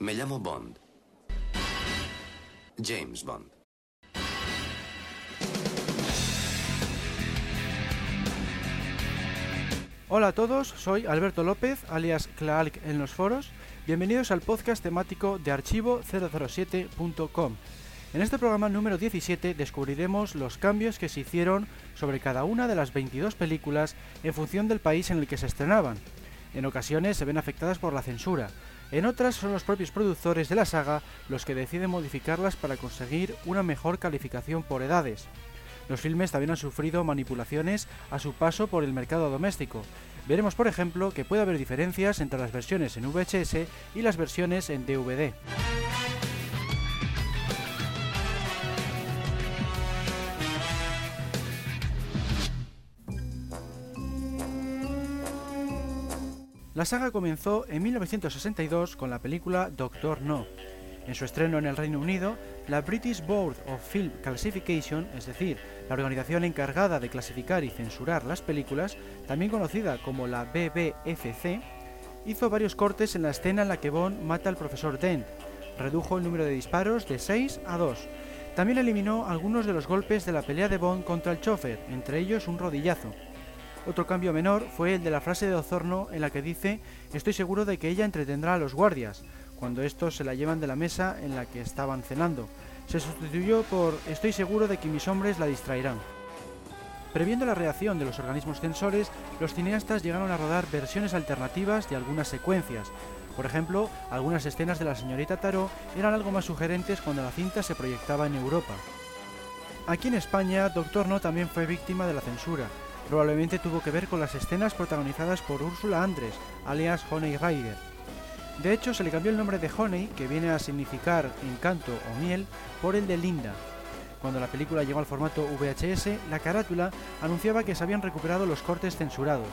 Me llamo Bond. James Bond. Hola a todos, soy Alberto López, alias Clark en los foros. Bienvenidos al podcast temático de archivo007.com. En este programa número 17 descubriremos los cambios que se hicieron sobre cada una de las 22 películas en función del país en el que se estrenaban. En ocasiones se ven afectadas por la censura, en otras son los propios productores de la saga los que deciden modificarlas para conseguir una mejor calificación por edades. Los filmes también han sufrido manipulaciones a su paso por el mercado doméstico. Veremos, por ejemplo, que puede haber diferencias entre las versiones en VHS y las versiones en DVD. La saga comenzó en 1962 con la película Doctor No. En su estreno en el Reino Unido, la British Board of Film Classification, es decir, la organización encargada de clasificar y censurar las películas, también conocida como la BBFC, hizo varios cortes en la escena en la que Bond mata al profesor Dent, redujo el número de disparos de 6 a 2. También eliminó algunos de los golpes de la pelea de Bond contra el chofer, entre ellos un rodillazo. Otro cambio menor fue el de la frase de Ozorno en la que dice estoy seguro de que ella entretendrá a los guardias, cuando estos se la llevan de la mesa en la que estaban cenando. Se sustituyó por estoy seguro de que mis hombres la distraerán. Previendo la reacción de los organismos censores, los cineastas llegaron a rodar versiones alternativas de algunas secuencias. Por ejemplo, algunas escenas de la señorita Tarot eran algo más sugerentes cuando la cinta se proyectaba en Europa. Aquí en España, Doctor No también fue víctima de la censura, Probablemente tuvo que ver con las escenas protagonizadas por Úrsula Andres, alias Honey Rider. De hecho, se le cambió el nombre de Honey, que viene a significar encanto o miel, por el de Linda. Cuando la película llegó al formato VHS, la carátula anunciaba que se habían recuperado los cortes censurados.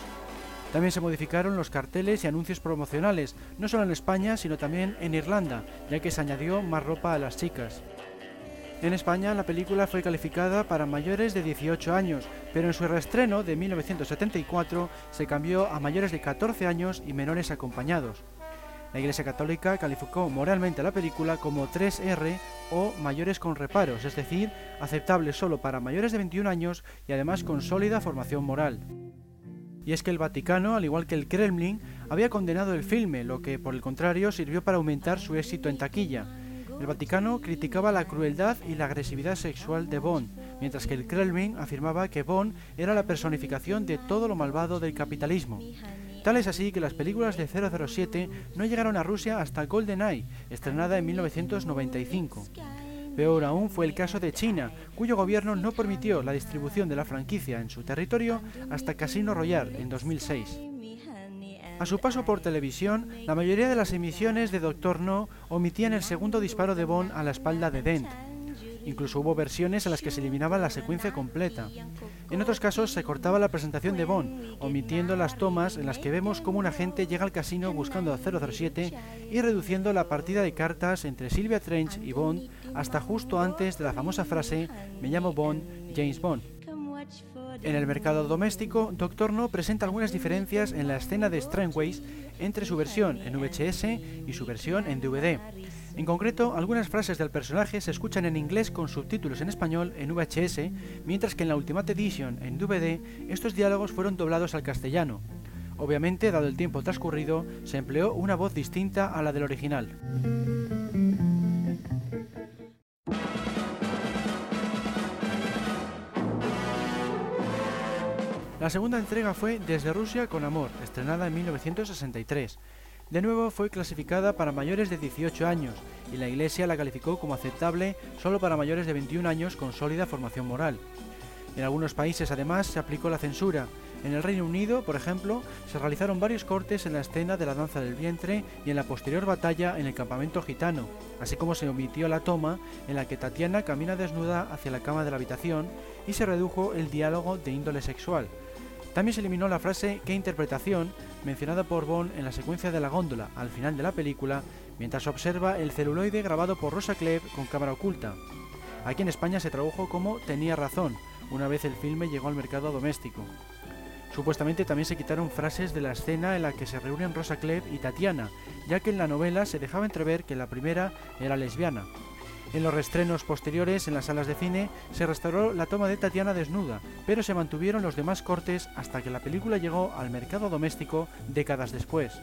También se modificaron los carteles y anuncios promocionales, no solo en España, sino también en Irlanda, ya que se añadió más ropa a las chicas. En España la película fue calificada para mayores de 18 años, pero en su reestreno de 1974 se cambió a mayores de 14 años y menores acompañados. La Iglesia Católica calificó moralmente la película como 3R o mayores con reparos, es decir, aceptable solo para mayores de 21 años y además con sólida formación moral. Y es que el Vaticano, al igual que el Kremlin, había condenado el filme, lo que por el contrario sirvió para aumentar su éxito en taquilla. El Vaticano criticaba la crueldad y la agresividad sexual de Bond, mientras que el Kremlin afirmaba que Bond era la personificación de todo lo malvado del capitalismo. Tal es así que las películas de 007 no llegaron a Rusia hasta GoldenEye, estrenada en 1995. Peor aún fue el caso de China, cuyo gobierno no permitió la distribución de la franquicia en su territorio hasta Casino Royale en 2006. A su paso por televisión, la mayoría de las emisiones de Doctor No omitían el segundo disparo de Bond a la espalda de Dent. Incluso hubo versiones en las que se eliminaba la secuencia completa. En otros casos se cortaba la presentación de Bond, omitiendo las tomas en las que vemos cómo un agente llega al casino buscando a 007 y reduciendo la partida de cartas entre Sylvia Trench y Bond hasta justo antes de la famosa frase Me llamo Bond, James Bond. En el mercado doméstico, Doctor No presenta algunas diferencias en la escena de Strangways entre su versión en VHS y su versión en DVD. En concreto, algunas frases del personaje se escuchan en inglés con subtítulos en español en VHS, mientras que en la Ultimate Edition en DVD estos diálogos fueron doblados al castellano. Obviamente, dado el tiempo transcurrido, se empleó una voz distinta a la del original. La segunda entrega fue Desde Rusia con Amor, estrenada en 1963. De nuevo fue clasificada para mayores de 18 años y la Iglesia la calificó como aceptable solo para mayores de 21 años con sólida formación moral. En algunos países además se aplicó la censura. En el Reino Unido, por ejemplo, se realizaron varios cortes en la escena de la danza del vientre y en la posterior batalla en el campamento gitano, así como se omitió la toma en la que Tatiana camina desnuda hacia la cama de la habitación y se redujo el diálogo de índole sexual, también se eliminó la frase ¿qué interpretación? mencionada por Bond en la secuencia de la góndola al final de la película, mientras observa el celuloide grabado por Rosa Klebb con cámara oculta. Aquí en España se tradujo como Tenía razón, una vez el filme llegó al mercado doméstico. Supuestamente también se quitaron frases de la escena en la que se reúnen Rosa Klebb y Tatiana, ya que en la novela se dejaba entrever que la primera era lesbiana. En los restrenos posteriores en las salas de cine se restauró la toma de Tatiana desnuda, pero se mantuvieron los demás cortes hasta que la película llegó al mercado doméstico décadas después.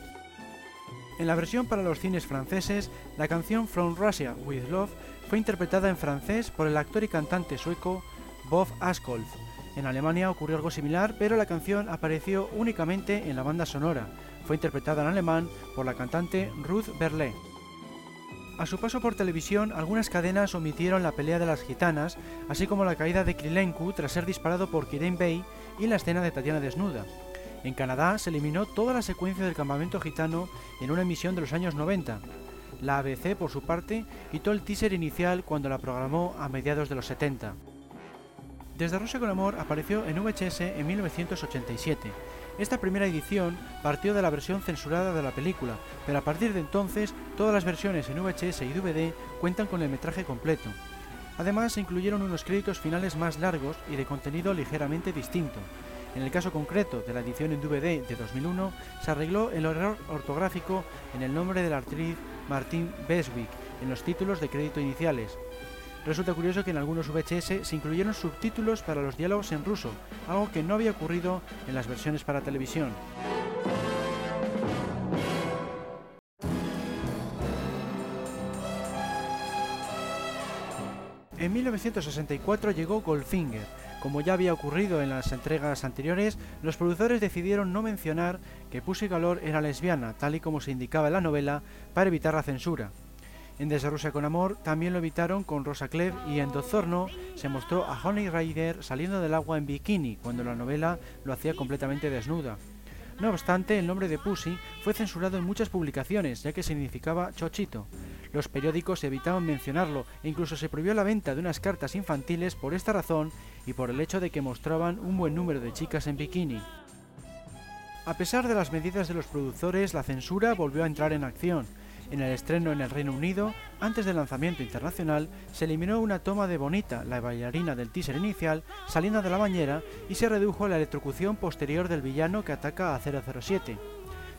En la versión para los cines franceses, la canción From Russia with Love fue interpretada en francés por el actor y cantante sueco Bob Askolf. En Alemania ocurrió algo similar, pero la canción apareció únicamente en la banda sonora. Fue interpretada en alemán por la cantante Ruth Berle. A su paso por televisión, algunas cadenas omitieron la pelea de las gitanas, así como la caída de Krilenku tras ser disparado por Kirin Bey y la escena de Tatiana desnuda. En Canadá se eliminó toda la secuencia del campamento gitano en una emisión de los años 90. La ABC, por su parte, quitó el teaser inicial cuando la programó a mediados de los 70. Desde Rusia con Amor apareció en VHS en 1987. Esta primera edición partió de la versión censurada de la película, pero a partir de entonces todas las versiones en VHS y DVD cuentan con el metraje completo. Además se incluyeron unos créditos finales más largos y de contenido ligeramente distinto. En el caso concreto de la edición en DVD de 2001 se arregló el error ortográfico en el nombre de la actriz Martin Beswick en los títulos de crédito iniciales, Resulta curioso que en algunos VHS se incluyeron subtítulos para los diálogos en ruso, algo que no había ocurrido en las versiones para televisión. En 1964 llegó Goldfinger. Como ya había ocurrido en las entregas anteriores, los productores decidieron no mencionar que Pussy Galore era lesbiana, tal y como se indicaba en la novela, para evitar la censura. En Desde con Amor también lo evitaron con Rosa Clef y en Dozorno se mostró a Honey Rider saliendo del agua en bikini cuando la novela lo hacía completamente desnuda. No obstante, el nombre de Pussy fue censurado en muchas publicaciones ya que significaba chochito. Los periódicos evitaban mencionarlo e incluso se prohibió la venta de unas cartas infantiles por esta razón y por el hecho de que mostraban un buen número de chicas en bikini. A pesar de las medidas de los productores, la censura volvió a entrar en acción en el estreno en el Reino Unido, antes del lanzamiento internacional, se eliminó una toma de Bonita, la bailarina del teaser inicial, saliendo de la bañera y se redujo la electrocución posterior del villano que ataca a 007.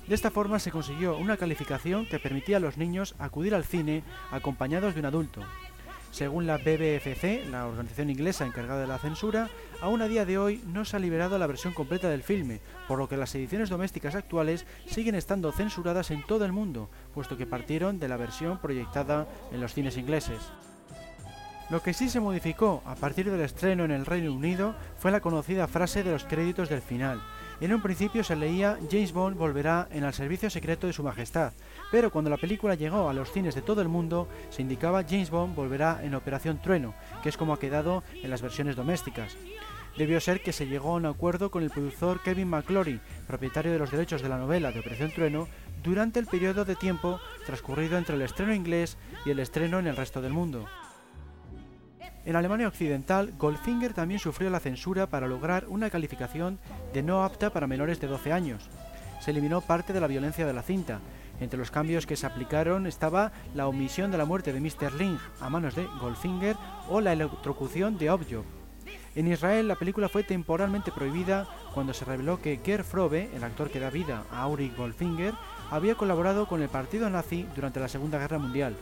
De esta forma se consiguió una calificación que permitía a los niños acudir al cine acompañados de un adulto. Según la BBFC, la organización inglesa encargada de la censura, aún a día de hoy no se ha liberado la versión completa del filme, por lo que las ediciones domésticas actuales siguen estando censuradas en todo el mundo, puesto que partieron de la versión proyectada en los cines ingleses. Lo que sí se modificó a partir del estreno en el Reino Unido fue la conocida frase de los créditos del final, en un principio se leía James Bond volverá en el servicio secreto de su majestad, pero cuando la película llegó a los cines de todo el mundo se indicaba James Bond volverá en Operación Trueno, que es como ha quedado en las versiones domésticas. Debió ser que se llegó a un acuerdo con el productor Kevin McClory, propietario de los derechos de la novela de Operación Trueno, durante el periodo de tiempo transcurrido entre el estreno inglés y el estreno en el resto del mundo. En Alemania Occidental, Goldfinger también sufrió la censura para lograr una calificación de no apta para menores de 12 años. Se eliminó parte de la violencia de la cinta. Entre los cambios que se aplicaron estaba la omisión de la muerte de Mr. Ling a manos de Goldfinger o la electrocución de Objo. En Israel la película fue temporalmente prohibida cuando se reveló que Gerd Frobe, el actor que da vida a Auric Goldfinger, había colaborado con el partido nazi durante la Segunda Guerra Mundial.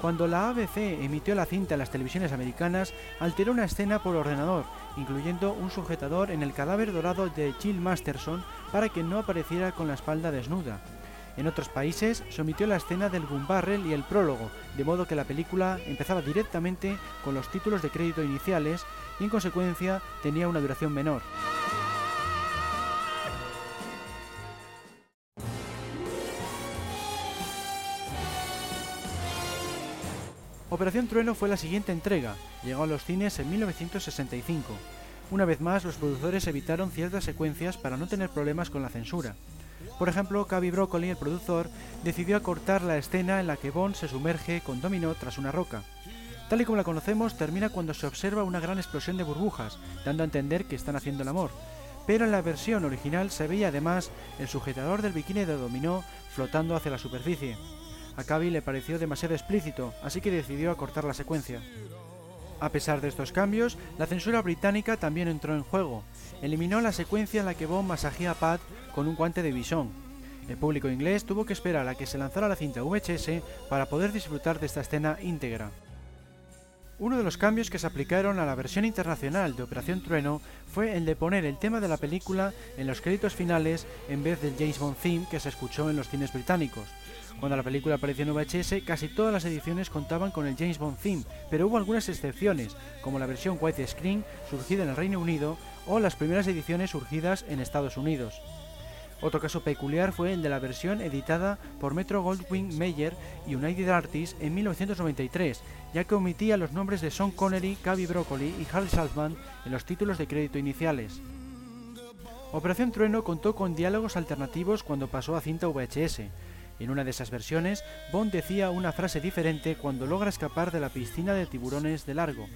Cuando la ABC emitió la cinta en las televisiones americanas, alteró una escena por ordenador, incluyendo un sujetador en el cadáver dorado de Jill Masterson para que no apareciera con la espalda desnuda. En otros países se omitió la escena del gun barrel y el prólogo, de modo que la película empezaba directamente con los títulos de crédito iniciales y en consecuencia tenía una duración menor. Operación Trueno fue la siguiente entrega, llegó a los cines en 1965. Una vez más, los productores evitaron ciertas secuencias para no tener problemas con la censura. Por ejemplo, Cavi Broccoli, el productor, decidió acortar la escena en la que Bond se sumerge con Domino tras una roca. Tal y como la conocemos, termina cuando se observa una gran explosión de burbujas, dando a entender que están haciendo el amor. Pero en la versión original se veía además el sujetador del bikini de Dominó flotando hacia la superficie. A Cavi le pareció demasiado explícito, así que decidió acortar la secuencia. A pesar de estos cambios, la censura británica también entró en juego. Eliminó la secuencia en la que Bond masajea a Pat con un guante de bisón. El público inglés tuvo que esperar a que se lanzara la cinta VHS para poder disfrutar de esta escena íntegra. Uno de los cambios que se aplicaron a la versión internacional de Operación Trueno fue el de poner el tema de la película en los créditos finales en vez del James Bond theme que se escuchó en los cines británicos. Cuando la película apareció en VHS, casi todas las ediciones contaban con el James Bond theme, pero hubo algunas excepciones, como la versión widescreen surgida en el Reino Unido o las primeras ediciones surgidas en Estados Unidos. Otro caso peculiar fue el de la versión editada por Metro Goldwyn Mayer y United Artists en 1993, ya que omitía los nombres de Sean Connery, Cavi Broccoli y Harry Saltzman en los títulos de crédito iniciales. Operación Trueno contó con diálogos alternativos cuando pasó a cinta VHS. En una de esas versiones, Bond decía una frase diferente cuando logra escapar de la piscina de tiburones de largo.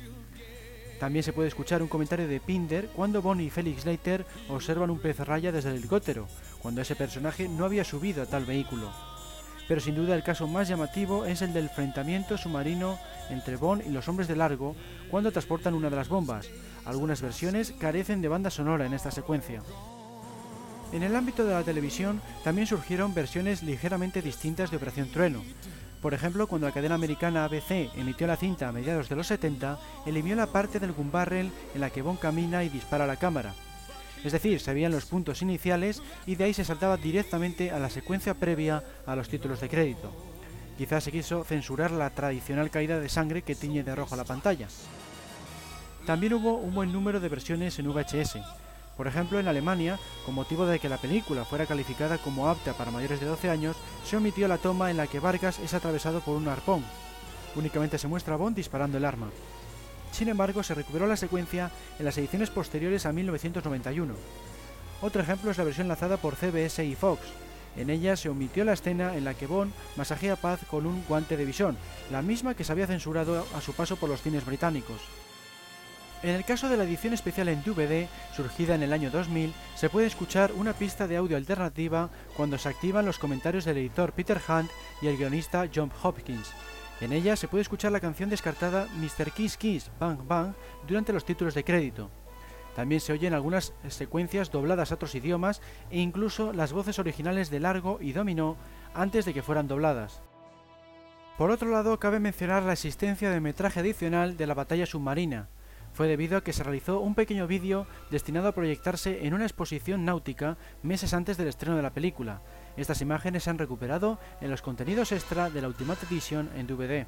También se puede escuchar un comentario de Pinder cuando Bond y Felix Leiter observan un pez raya desde el helicóptero, cuando ese personaje no había subido a tal vehículo. Pero sin duda el caso más llamativo es el del enfrentamiento submarino entre Bond y los hombres de largo cuando transportan una de las bombas. Algunas versiones carecen de banda sonora en esta secuencia. En el ámbito de la televisión también surgieron versiones ligeramente distintas de Operación Trueno. Por ejemplo, cuando la cadena americana ABC emitió la cinta a mediados de los 70, eliminó la parte del gun barrel en la que Bond camina y dispara a la cámara. Es decir, se veían los puntos iniciales y de ahí se saltaba directamente a la secuencia previa a los títulos de crédito. Quizás se quiso censurar la tradicional caída de sangre que tiñe de rojo la pantalla. También hubo un buen número de versiones en VHS. Por ejemplo, en Alemania, con motivo de que la película fuera calificada como apta para mayores de 12 años, se omitió la toma en la que Vargas es atravesado por un arpón. Únicamente se muestra a Bond disparando el arma. Sin embargo, se recuperó la secuencia en las ediciones posteriores a 1991. Otro ejemplo es la versión lanzada por CBS y Fox. En ella se omitió la escena en la que Bond masajea Paz con un guante de visión, la misma que se había censurado a su paso por los cines británicos. En el caso de la edición especial en DVD, surgida en el año 2000, se puede escuchar una pista de audio alternativa cuando se activan los comentarios del editor Peter Hunt y el guionista John Hopkins, en ella se puede escuchar la canción descartada Mr. Kiss Kiss Bang Bang durante los títulos de crédito. También se oyen algunas secuencias dobladas a otros idiomas e incluso las voces originales de Largo y Dominó antes de que fueran dobladas. Por otro lado, cabe mencionar la existencia de metraje adicional de la batalla submarina. Fue debido a que se realizó un pequeño vídeo destinado a proyectarse en una exposición náutica meses antes del estreno de la película, estas imágenes se han recuperado en los contenidos extra de la Ultimate Edition en DVD.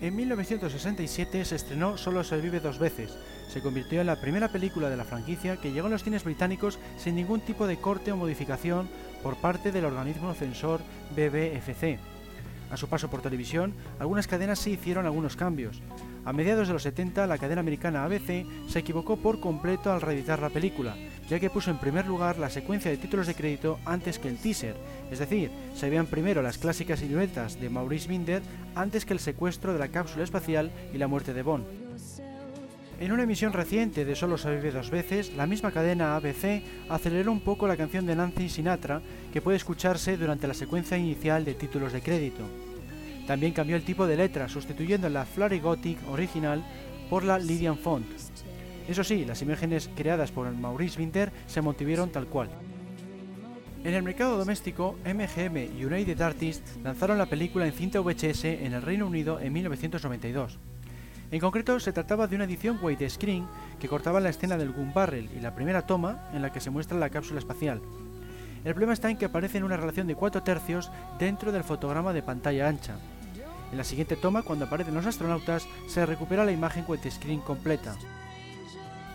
En 1967 se estrenó Solo se vive dos veces. Se convirtió en la primera película de la franquicia que llegó a los cines británicos sin ningún tipo de corte o modificación por parte del organismo censor BBFC. A su paso por televisión, algunas cadenas sí hicieron algunos cambios. A mediados de los 70, la cadena americana ABC se equivocó por completo al reeditar la película, ya que puso en primer lugar la secuencia de títulos de crédito antes que el teaser, es decir, se veían primero las clásicas siluetas de Maurice Binder antes que el secuestro de la cápsula espacial y la muerte de Bond. En una emisión reciente de Solo se vive dos veces, la misma cadena ABC aceleró un poco la canción de Nancy Sinatra que puede escucharse durante la secuencia inicial de títulos de crédito. También cambió el tipo de letra, sustituyendo la Flurry Gothic original por la Lydian Font. Eso sí, las imágenes creadas por Maurice Winter se mantuvieron tal cual. En el mercado doméstico, MGM y United Artists lanzaron la película en cinta VHS en el Reino Unido en 1992. En concreto, se trataba de una edición widescreen que cortaba la escena del gun barrel y la primera toma en la que se muestra la cápsula espacial. El problema está en que aparece en una relación de 4 tercios dentro del fotograma de pantalla ancha. En la siguiente toma, cuando aparecen los astronautas, se recupera la imagen widescreen completa.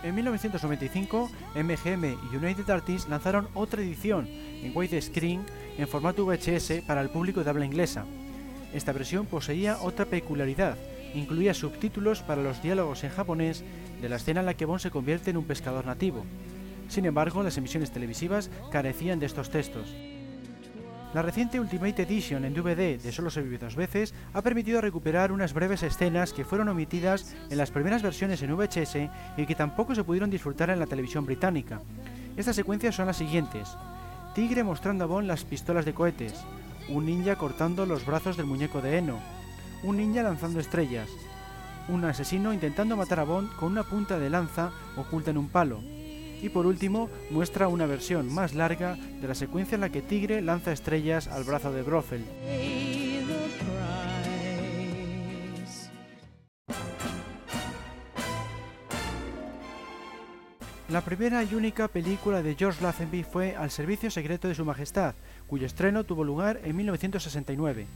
En 1995, MGM y United Artists lanzaron otra edición en widescreen en formato VHS para el público de habla inglesa. Esta versión poseía otra peculiaridad, incluía subtítulos para los diálogos en japonés de la escena en la que Bond se convierte en un pescador nativo. Sin embargo, las emisiones televisivas carecían de estos textos. La reciente Ultimate Edition en DVD de Solo se vive dos veces ha permitido recuperar unas breves escenas que fueron omitidas en las primeras versiones en VHS y que tampoco se pudieron disfrutar en la televisión británica. Estas secuencias son las siguientes. Tigre mostrando a Bond las pistolas de cohetes, un ninja cortando los brazos del muñeco de Eno, un ninja lanzando estrellas, un asesino intentando matar a Bond con una punta de lanza oculta en un palo. Y por último, muestra una versión más larga de la secuencia en la que Tigre lanza estrellas al brazo de Brofeld. La primera y única película de George Lazenby fue Al servicio secreto de Su Majestad, cuyo estreno tuvo lugar en 1969.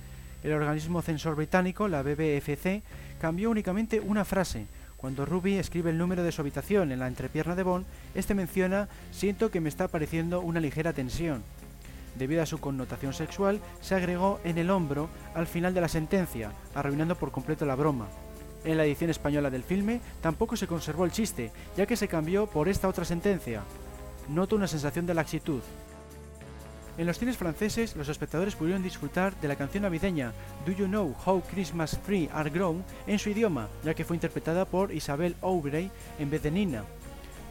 El organismo censor británico, la BBFC, cambió únicamente una frase. Cuando Ruby escribe el número de su habitación en la entrepierna de Bond, este menciona Siento que me está apareciendo una ligera tensión. Debido a su connotación sexual, se agregó en el hombro al final de la sentencia, arruinando por completo la broma. En la edición española del filme tampoco se conservó el chiste, ya que se cambió por esta otra sentencia. Noto una sensación de laxitud. En los cines franceses, los espectadores pudieron disfrutar de la canción navideña Do You Know How Christmas Trees Are Grown en su idioma, ya que fue interpretada por Isabelle Aubray en vez de Nina.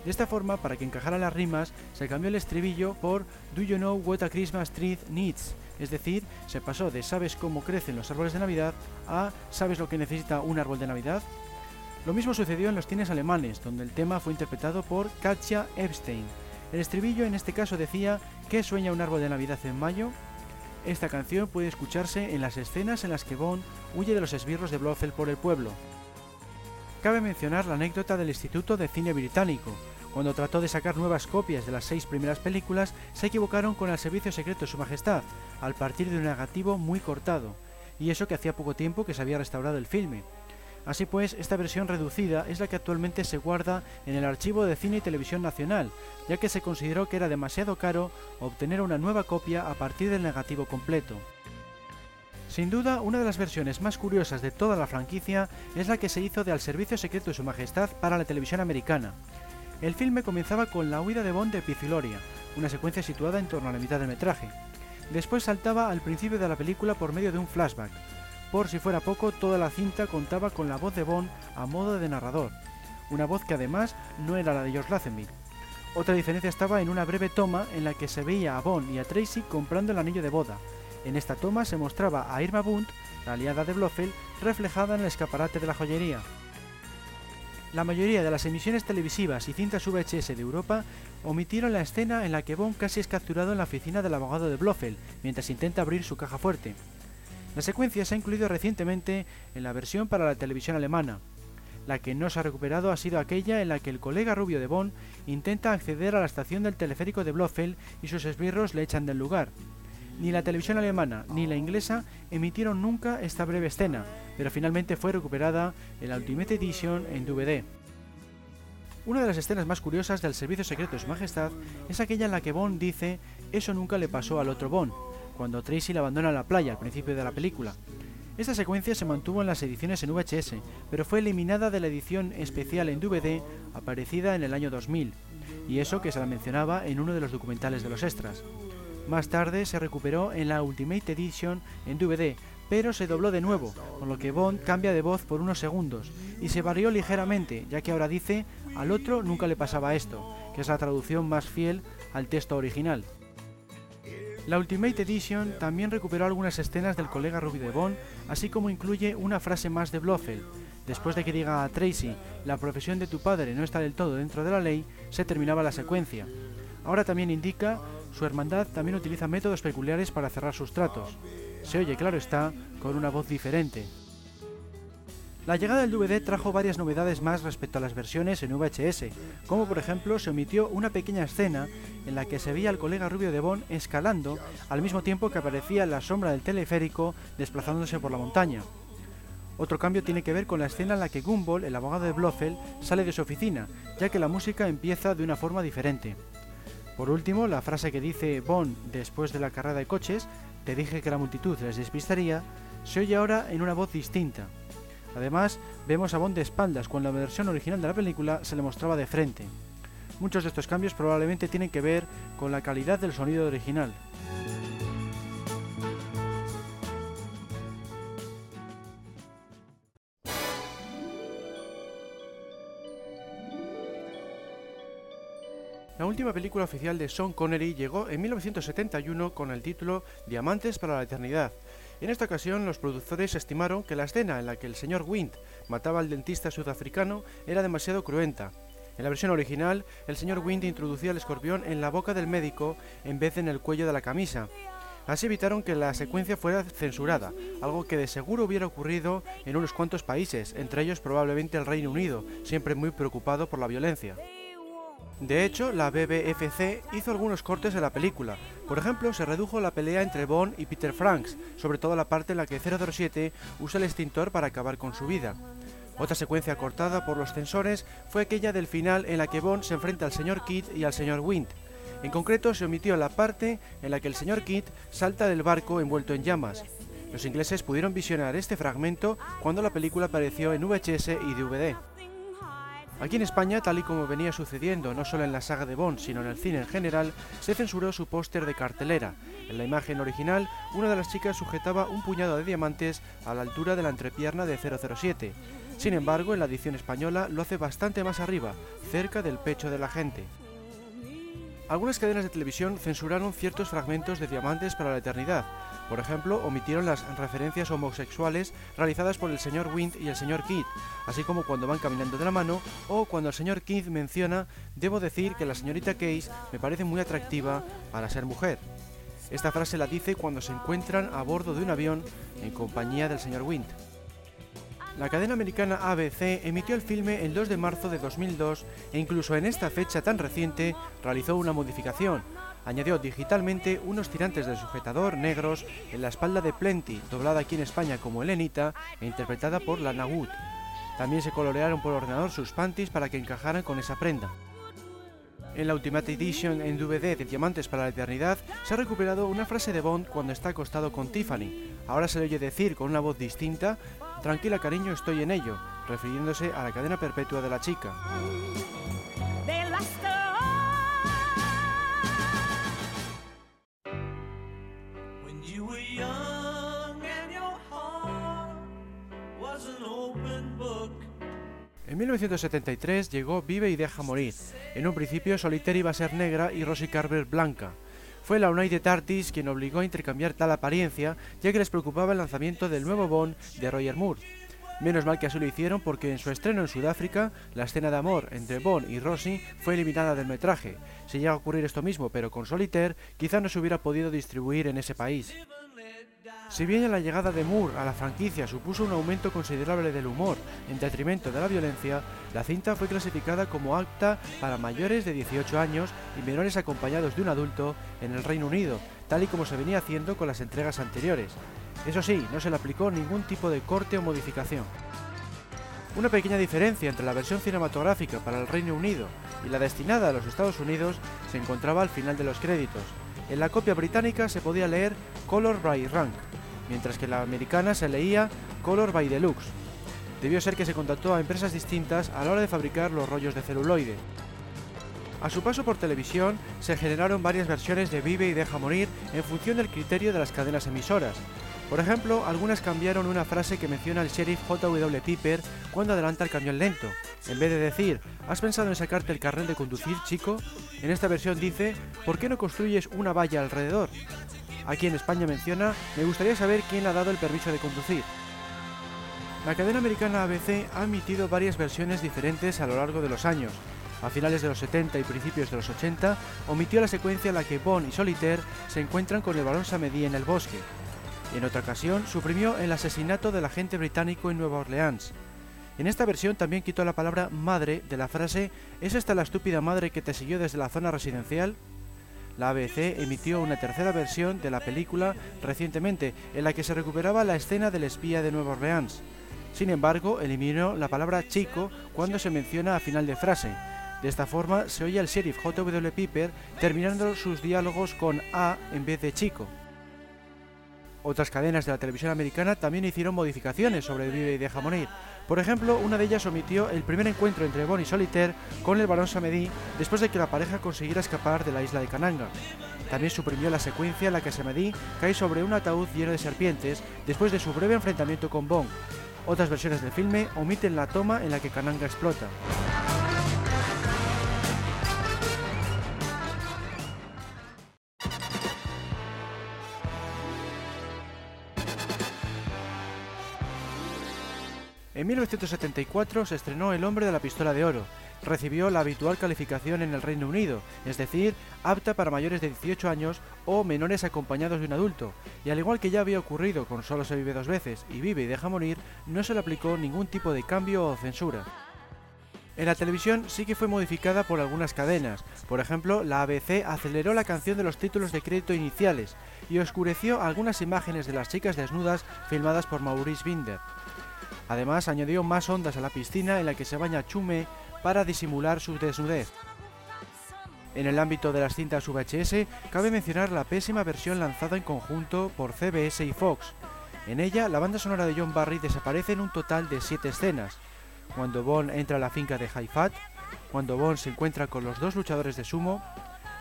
De esta forma, para que encajara las rimas, se cambió el estribillo por Do You Know What a Christmas Tree Needs, es decir, se pasó de ¿sabes cómo crecen los árboles de Navidad? a ¿sabes lo que necesita un árbol de Navidad? Lo mismo sucedió en los cines alemanes, donde el tema fue interpretado por Katja Epstein. El estribillo en este caso decía ¿Qué sueña un árbol de Navidad en mayo? Esta canción puede escucharse en las escenas en las que Bond huye de los esbirros de Blofeld por el pueblo. Cabe mencionar la anécdota del Instituto de Cine Británico, cuando trató de sacar nuevas copias de las seis primeras películas, se equivocaron con el servicio secreto de Su Majestad, al partir de un negativo muy cortado, y eso que hacía poco tiempo que se había restaurado el filme. Así pues, esta versión reducida es la que actualmente se guarda en el Archivo de Cine y Televisión Nacional, ya que se consideró que era demasiado caro obtener una nueva copia a partir del negativo completo. Sin duda, una de las versiones más curiosas de toda la franquicia es la que se hizo de Al Servicio Secreto de Su Majestad para la televisión americana, el filme comenzaba con la huida de Bond de Piciloria, una secuencia situada en torno a la mitad del metraje. Después saltaba al principio de la película por medio de un flashback. Por si fuera poco, toda la cinta contaba con la voz de Bond a modo de narrador, una voz que además no era la de George Lazenby. Otra diferencia estaba en una breve toma en la que se veía a Bond y a Tracy comprando el anillo de boda. En esta toma se mostraba a Irma Bunt, la aliada de Blofeld, reflejada en el escaparate de la joyería. La mayoría de las emisiones televisivas y cintas VHS de Europa omitieron la escena en la que Bond casi es capturado en la oficina del abogado de Blofeld mientras intenta abrir su caja fuerte. La secuencia se ha incluido recientemente en la versión para la televisión alemana. La que no se ha recuperado ha sido aquella en la que el colega rubio de Bond intenta acceder a la estación del teleférico de Blofeld y sus esbirros le echan del lugar. Ni la televisión alemana ni la inglesa emitieron nunca esta breve escena, pero finalmente fue recuperada en la Ultimate Edition en DVD. Una de las escenas más curiosas del Servicio Secreto de Su Majestad es aquella en la que Bond dice eso nunca le pasó al otro Bond, cuando Tracy le abandona la playa al principio de la película. Esta secuencia se mantuvo en las ediciones en VHS, pero fue eliminada de la edición especial en DVD aparecida en el año 2000, y eso que se la mencionaba en uno de los documentales de los extras. Más tarde se recuperó en la Ultimate Edition en DVD, pero se dobló de nuevo, con lo que Bond cambia de voz por unos segundos, y se varió ligeramente, ya que ahora dice, al otro nunca le pasaba esto, que es la traducción más fiel al texto original. La Ultimate Edition también recuperó algunas escenas del colega Ruby de Bond, así como incluye una frase más de Blofeld. Después de que diga a Tracy, la profesión de tu padre no está del todo dentro de la ley, se terminaba la secuencia. Ahora también indica su hermandad también utiliza métodos peculiares para cerrar sus tratos. Se oye, claro está, con una voz diferente. La llegada del DVD trajo varias novedades más respecto a las versiones en VHS, como por ejemplo se omitió una pequeña escena en la que se veía al colega rubio de Bond escalando al mismo tiempo que aparecía la sombra del teleférico desplazándose por la montaña. Otro cambio tiene que ver con la escena en la que Gumball, el abogado de Blofeld, sale de su oficina, ya que la música empieza de una forma diferente. Por último, la frase que dice Bond después de la carrera de coches, te dije que la multitud les despistaría, se oye ahora en una voz distinta. Además, vemos a Bond de espaldas cuando la versión original de la película se le mostraba de frente. Muchos de estos cambios probablemente tienen que ver con la calidad del sonido original. La última película oficial de Sean Connery llegó en 1971 con el título Diamantes para la Eternidad. En esta ocasión, los productores estimaron que la escena en la que el señor Wind mataba al dentista sudafricano era demasiado cruenta. En la versión original, el señor Wind introducía el escorpión en la boca del médico en vez de en el cuello de la camisa. Así evitaron que la secuencia fuera censurada, algo que de seguro hubiera ocurrido en unos cuantos países, entre ellos probablemente el Reino Unido, siempre muy preocupado por la violencia. De hecho, la BBFC hizo algunos cortes de la película. Por ejemplo, se redujo la pelea entre Bond y Peter Franks, sobre todo la parte en la que 007 usa el extintor para acabar con su vida. Otra secuencia cortada por los censores fue aquella del final en la que Bond se enfrenta al señor Kidd y al señor Wind. En concreto, se omitió la parte en la que el señor Kidd salta del barco envuelto en llamas. Los ingleses pudieron visionar este fragmento cuando la película apareció en VHS y DVD. Aquí en España, tal y como venía sucediendo no solo en la saga de Bond, sino en el cine en general, se censuró su póster de cartelera. En la imagen original, una de las chicas sujetaba un puñado de diamantes a la altura de la entrepierna de 007. Sin embargo, en la edición española lo hace bastante más arriba, cerca del pecho de la gente. Algunas cadenas de televisión censuraron ciertos fragmentos de Diamantes para la Eternidad. Por ejemplo, omitieron las referencias homosexuales realizadas por el señor Wind y el señor Kidd, así como cuando van caminando de la mano o cuando el señor Kidd menciona, debo decir que la señorita Case me parece muy atractiva para ser mujer. Esta frase la dice cuando se encuentran a bordo de un avión en compañía del señor Wind. La cadena americana ABC emitió el filme el 2 de marzo de 2002 e incluso en esta fecha tan reciente realizó una modificación. Añadió digitalmente unos tirantes de sujetador negros en la espalda de Plenty, doblada aquí en España como Elenita e interpretada por Lana Wood. También se colorearon por ordenador sus panties para que encajaran con esa prenda. En la Ultimate Edition en DVD de Diamantes para la Eternidad se ha recuperado una frase de Bond cuando está acostado con Tiffany. Ahora se le oye decir con una voz distinta, Tranquila cariño, estoy en ello, refiriéndose a la cadena perpetua de la chica. En 1973 llegó Vive y deja morir. En un principio Solitaire iba a ser negra y Rosie Carver blanca. Fue la United Artists quien obligó a intercambiar tal apariencia, ya que les preocupaba el lanzamiento del nuevo Bond de Roger Moore. Menos mal que así lo hicieron porque en su estreno en Sudáfrica, la escena de amor entre Bond y Rosie fue eliminada del metraje. Si llega a ocurrir esto mismo pero con Solitaire, quizá no se hubiera podido distribuir en ese país. Si bien la llegada de Moore a la franquicia supuso un aumento considerable del humor en detrimento de la violencia, la cinta fue clasificada como apta para mayores de 18 años y menores acompañados de un adulto en el Reino Unido, tal y como se venía haciendo con las entregas anteriores. Eso sí, no se le aplicó ningún tipo de corte o modificación. Una pequeña diferencia entre la versión cinematográfica para el Reino Unido y la destinada a los Estados Unidos se encontraba al final de los créditos. En la copia británica se podía leer Color by Rank, mientras que la americana se leía Color by Deluxe. Debió ser que se contactó a empresas distintas a la hora de fabricar los rollos de celuloide. A su paso por televisión, se generaron varias versiones de Vive y Deja Morir en función del criterio de las cadenas emisoras. Por ejemplo, algunas cambiaron una frase que menciona el sheriff J.W. Piper cuando adelanta el camión lento. En vez de decir, ¿has pensado en sacarte el carnet de conducir, chico? En esta versión dice, ¿por qué no construyes una valla alrededor? Aquí en España menciona, me gustaría saber quién ha dado el permiso de conducir. La cadena americana ABC ha emitido varias versiones diferentes a lo largo de los años. A finales de los 70 y principios de los 80, omitió la secuencia en la que Bond y Solitaire se encuentran con el barón Samedi en el bosque. En otra ocasión, suprimió el asesinato del agente británico en Nueva Orleans. En esta versión también quitó la palabra madre de la frase ¿Es esta la estúpida madre que te siguió desde la zona residencial? La ABC emitió una tercera versión de la película recientemente, en la que se recuperaba la escena del espía de Nueva Orleans. Sin embargo, eliminó la palabra chico cuando se menciona a final de frase. De esta forma, se oye al sheriff J.W. Piper terminando sus diálogos con A en vez de chico. Otras cadenas de la televisión americana también hicieron modificaciones sobre Vive y Deja Morir. Por ejemplo, una de ellas omitió el primer encuentro entre Bond y Solitaire con el barón Samedi después de que la pareja consiguiera escapar de la isla de Kananga. También suprimió la secuencia en la que Samedi cae sobre un ataúd lleno de serpientes después de su breve enfrentamiento con Bond. Otras versiones del filme omiten la toma en la que Kananga explota. En 1974 se estrenó El hombre de la pistola de oro. Recibió la habitual calificación en el Reino Unido, es decir, apta para mayores de 18 años o menores acompañados de un adulto, y al igual que ya había ocurrido con Solo se vive dos veces y Vive y deja morir, no se le aplicó ningún tipo de cambio o censura. En la televisión sí que fue modificada por algunas cadenas, por ejemplo, la ABC aceleró la canción de los títulos de crédito iniciales y oscureció algunas imágenes de las chicas desnudas filmadas por Maurice Binder. Además, añadió más ondas a la piscina en la que se baña Chume para disimular su desnudez. En el ámbito de las cintas VHS, cabe mencionar la pésima versión lanzada en conjunto por CBS y Fox. En ella, la banda sonora de John Barry desaparece en un total de 7 escenas. Cuando Bond entra a la finca de Haifat, cuando Bond se encuentra con los dos luchadores de sumo,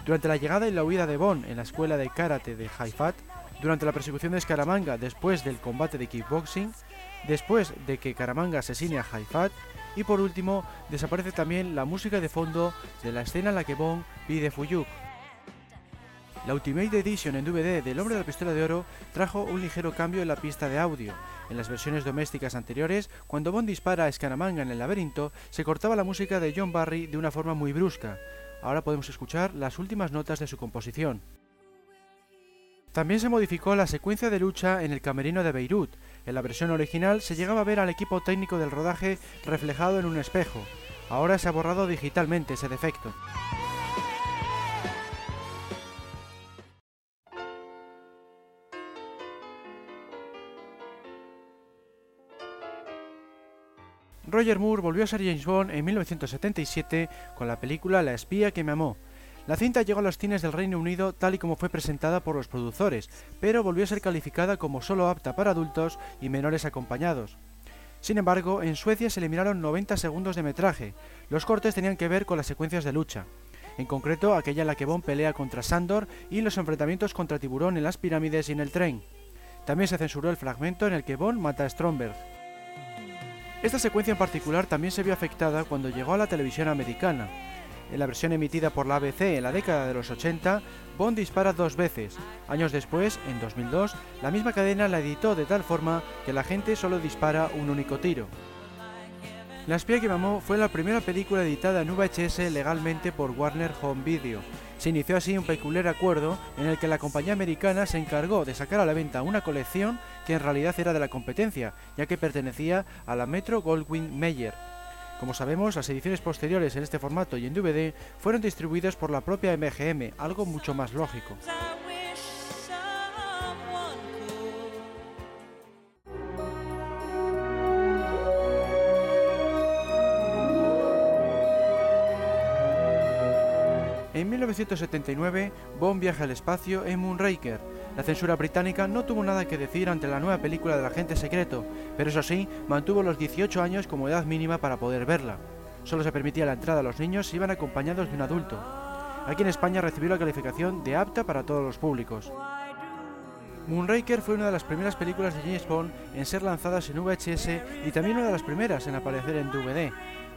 durante la llegada y la huida de Bond en la escuela de karate de Haifat, durante la persecución de Scaramanga después del combate de kickboxing, después de que Caramanga asesine a Haifat y por último desaparece también la música de fondo de la escena en la que Bond pide Fuyuk. La Ultimate Edition en DVD del Hombre de la Pistola de Oro trajo un ligero cambio en la pista de audio. En las versiones domésticas anteriores, cuando Bond dispara a Scaramanga en el laberinto, se cortaba la música de John Barry de una forma muy brusca. Ahora podemos escuchar las últimas notas de su composición. También se modificó la secuencia de lucha en el camerino de Beirut. En la versión original se llegaba a ver al equipo técnico del rodaje reflejado en un espejo. Ahora se ha borrado digitalmente ese defecto. Roger Moore volvió a ser James Bond en 1977 con la película La espía que me amó, la cinta llegó a los cines del Reino Unido tal y como fue presentada por los productores, pero volvió a ser calificada como solo apta para adultos y menores acompañados. Sin embargo, en Suecia se eliminaron 90 segundos de metraje. Los cortes tenían que ver con las secuencias de lucha. En concreto, aquella en la que Bond pelea contra Sandor y los enfrentamientos contra Tiburón en las pirámides y en el tren. También se censuró el fragmento en el que Bond mata a Stromberg. Esta secuencia en particular también se vio afectada cuando llegó a la televisión americana. En la versión emitida por la ABC en la década de los 80, Bond dispara dos veces. Años después, en 2002, la misma cadena la editó de tal forma que la gente solo dispara un único tiro. La espía que mamó fue la primera película editada en VHS legalmente por Warner Home Video. Se inició así un peculiar acuerdo en el que la compañía americana se encargó de sacar a la venta una colección que en realidad era de la competencia, ya que pertenecía a la Metro Goldwyn Mayer, como sabemos, las ediciones posteriores en este formato y en DVD fueron distribuidas por la propia MGM, algo mucho más lógico. En 1979, Bond viaja al espacio en Moonraker, la censura británica no tuvo nada que decir ante la nueva película del agente secreto, pero eso sí, mantuvo los 18 años como edad mínima para poder verla. Solo se permitía la entrada a los niños si iban acompañados de un adulto. Aquí en España recibió la calificación de apta para todos los públicos. Moonraker fue una de las primeras películas de James Bond en ser lanzadas en VHS y también una de las primeras en aparecer en DVD.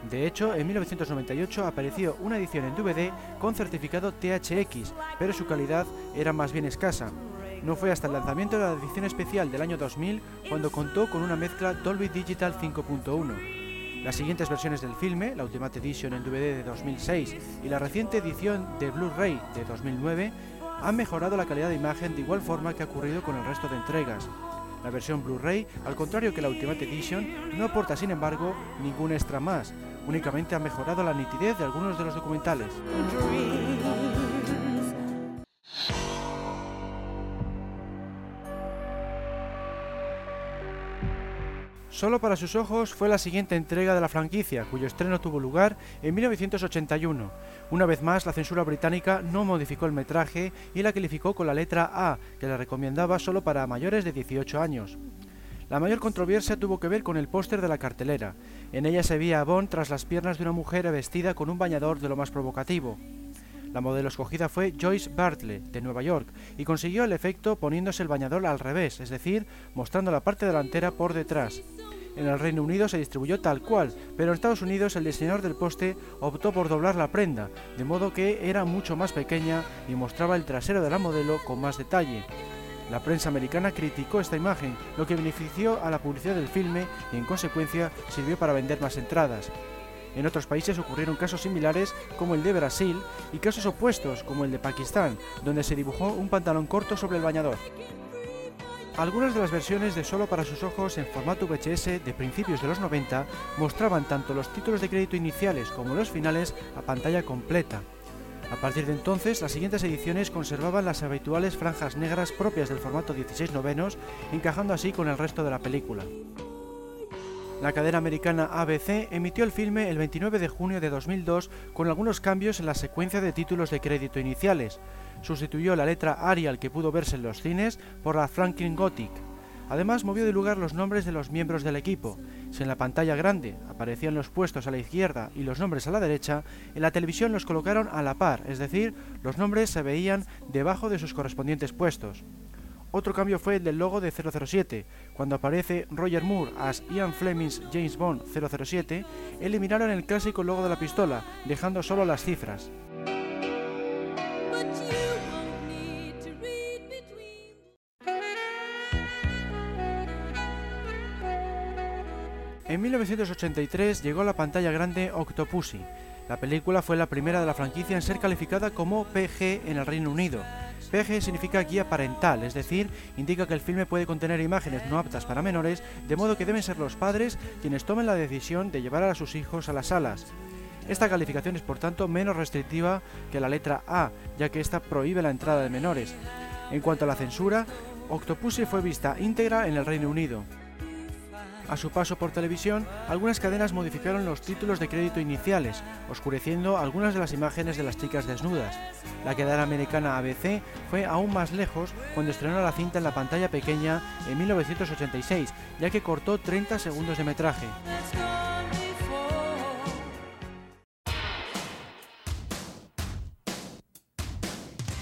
De hecho, en 1998 apareció una edición en DVD con certificado THX, pero su calidad era más bien escasa. No fue hasta el lanzamiento de la edición especial del año 2000 cuando contó con una mezcla Dolby Digital 5.1. Las siguientes versiones del filme, la Ultimate Edition en DVD de 2006 y la reciente edición de Blu-ray de 2009, han mejorado la calidad de imagen de igual forma que ha ocurrido con el resto de entregas. La versión Blu-ray, al contrario que la Ultimate Edition, no aporta sin embargo ningún extra más, únicamente ha mejorado la nitidez de algunos de los documentales. Solo para sus ojos fue la siguiente entrega de la franquicia, cuyo estreno tuvo lugar en 1981. Una vez más, la censura británica no modificó el metraje y la calificó con la letra A, que la recomendaba solo para mayores de 18 años. La mayor controversia tuvo que ver con el póster de la cartelera. En ella se veía a Bond tras las piernas de una mujer vestida con un bañador de lo más provocativo. La modelo escogida fue Joyce Bartlett, de Nueva York, y consiguió el efecto poniéndose el bañador al revés, es decir, mostrando la parte delantera por detrás. En el Reino Unido se distribuyó tal cual, pero en Estados Unidos el diseñador del poste optó por doblar la prenda, de modo que era mucho más pequeña y mostraba el trasero de la modelo con más detalle. La prensa americana criticó esta imagen, lo que benefició a la publicidad del filme y en consecuencia sirvió para vender más entradas. En otros países ocurrieron casos similares como el de Brasil y casos opuestos como el de Pakistán, donde se dibujó un pantalón corto sobre el bañador. Algunas de las versiones de Solo para sus ojos en formato VHS de principios de los 90 mostraban tanto los títulos de crédito iniciales como los finales a pantalla completa. A partir de entonces, las siguientes ediciones conservaban las habituales franjas negras propias del formato 16 novenos, encajando así con el resto de la película. La cadena americana ABC emitió el filme el 29 de junio de 2002 con algunos cambios en la secuencia de títulos de crédito iniciales. Sustituyó la letra Arial que pudo verse en los cines por la Franklin Gothic. Además, movió de lugar los nombres de los miembros del equipo. Si en la pantalla grande aparecían los puestos a la izquierda y los nombres a la derecha, en la televisión los colocaron a la par, es decir, los nombres se veían debajo de sus correspondientes puestos. Otro cambio fue el del logo de 007. Cuando aparece Roger Moore as Ian Fleming's James Bond 007, eliminaron el clásico logo de la pistola, dejando solo las cifras. En 1983 llegó a la pantalla grande Octopussy. La película fue la primera de la franquicia en ser calificada como PG en el Reino Unido. PG significa guía parental, es decir, indica que el filme puede contener imágenes no aptas para menores, de modo que deben ser los padres quienes tomen la decisión de llevar a sus hijos a las salas. Esta calificación es por tanto menos restrictiva que la letra A, ya que esta prohíbe la entrada de menores. En cuanto a la censura, Octopussy fue vista íntegra en el Reino Unido. A su paso por televisión, algunas cadenas modificaron los títulos de crédito iniciales, oscureciendo algunas de las imágenes de las chicas desnudas. La cadena americana ABC fue aún más lejos cuando estrenó la cinta en la pantalla pequeña en 1986, ya que cortó 30 segundos de metraje.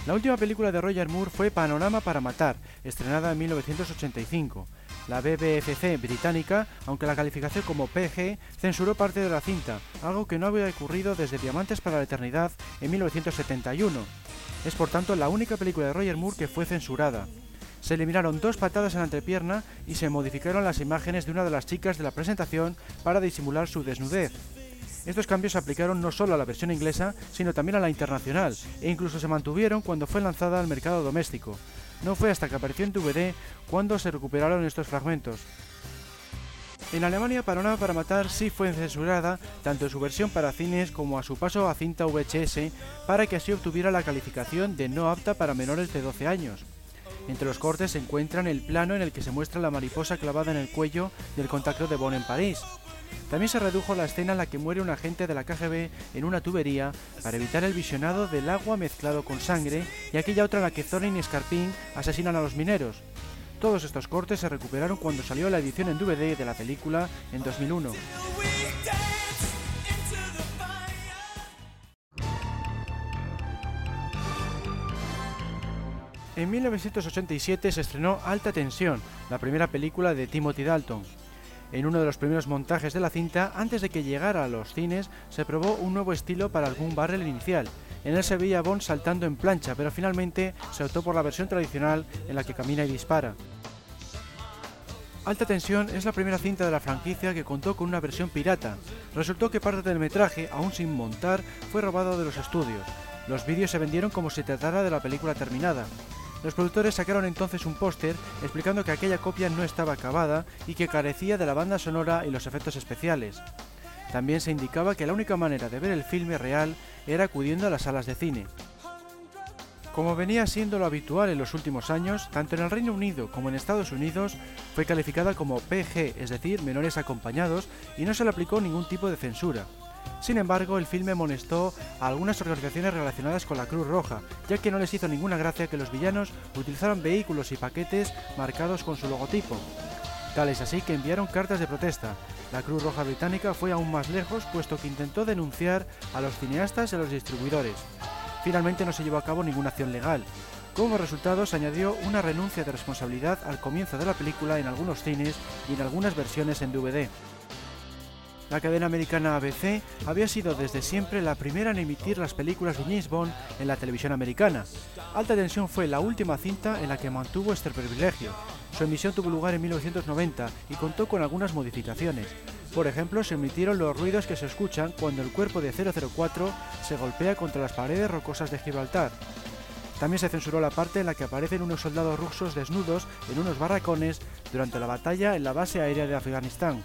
La última película de Roger Moore fue Panorama para Matar, estrenada en 1985. La BBFC británica, aunque la calificación como PG, censuró parte de la cinta, algo que no había ocurrido desde Diamantes para la Eternidad en 1971. Es por tanto la única película de Roger Moore que fue censurada. Se eliminaron dos patadas en la entrepierna y se modificaron las imágenes de una de las chicas de la presentación para disimular su desnudez. Estos cambios se aplicaron no solo a la versión inglesa, sino también a la internacional, e incluso se mantuvieron cuando fue lanzada al mercado doméstico. No fue hasta que apareció en DVD cuando se recuperaron estos fragmentos. En Alemania, Panorama para Matar sí fue censurada, tanto en su versión para cines como a su paso a cinta VHS, para que así obtuviera la calificación de no apta para menores de 12 años. Entre los cortes se encuentran el plano en el que se muestra la mariposa clavada en el cuello del contacto de Bond en París, también se redujo la escena en la que muere un agente de la KGB en una tubería para evitar el visionado del agua mezclado con sangre y aquella otra en la que Thorin y Scarpin asesinan a los mineros. Todos estos cortes se recuperaron cuando salió la edición en DVD de la película en 2001. En 1987 se estrenó Alta Tensión, la primera película de Timothy Dalton. En uno de los primeros montajes de la cinta, antes de que llegara a los cines, se probó un nuevo estilo para algún barrel inicial. En él se veía a Bond saltando en plancha, pero finalmente se optó por la versión tradicional en la que camina y dispara. Alta Tensión es la primera cinta de la franquicia que contó con una versión pirata. Resultó que parte del metraje, aún sin montar, fue robado de los estudios. Los vídeos se vendieron como si tratara de la película terminada. Los productores sacaron entonces un póster explicando que aquella copia no estaba acabada y que carecía de la banda sonora y los efectos especiales. También se indicaba que la única manera de ver el filme real era acudiendo a las salas de cine. Como venía siendo lo habitual en los últimos años, tanto en el Reino Unido como en Estados Unidos fue calificada como PG, es decir, menores acompañados, y no se le aplicó ningún tipo de censura. Sin embargo, el filme molestó a algunas organizaciones relacionadas con la Cruz Roja, ya que no les hizo ninguna gracia que los villanos utilizaran vehículos y paquetes marcados con su logotipo. Tal es así que enviaron cartas de protesta. La Cruz Roja Británica fue aún más lejos, puesto que intentó denunciar a los cineastas y a los distribuidores. Finalmente no se llevó a cabo ninguna acción legal. Como resultado, se añadió una renuncia de responsabilidad al comienzo de la película en algunos cines y en algunas versiones en DVD. La cadena americana ABC había sido desde siempre la primera en emitir las películas de James Bond en la televisión americana. Alta Tensión fue la última cinta en la que mantuvo este privilegio. Su emisión tuvo lugar en 1990 y contó con algunas modificaciones. Por ejemplo, se emitieron los ruidos que se escuchan cuando el cuerpo de 004 se golpea contra las paredes rocosas de Gibraltar. También se censuró la parte en la que aparecen unos soldados rusos desnudos en unos barracones durante la batalla en la base aérea de Afganistán.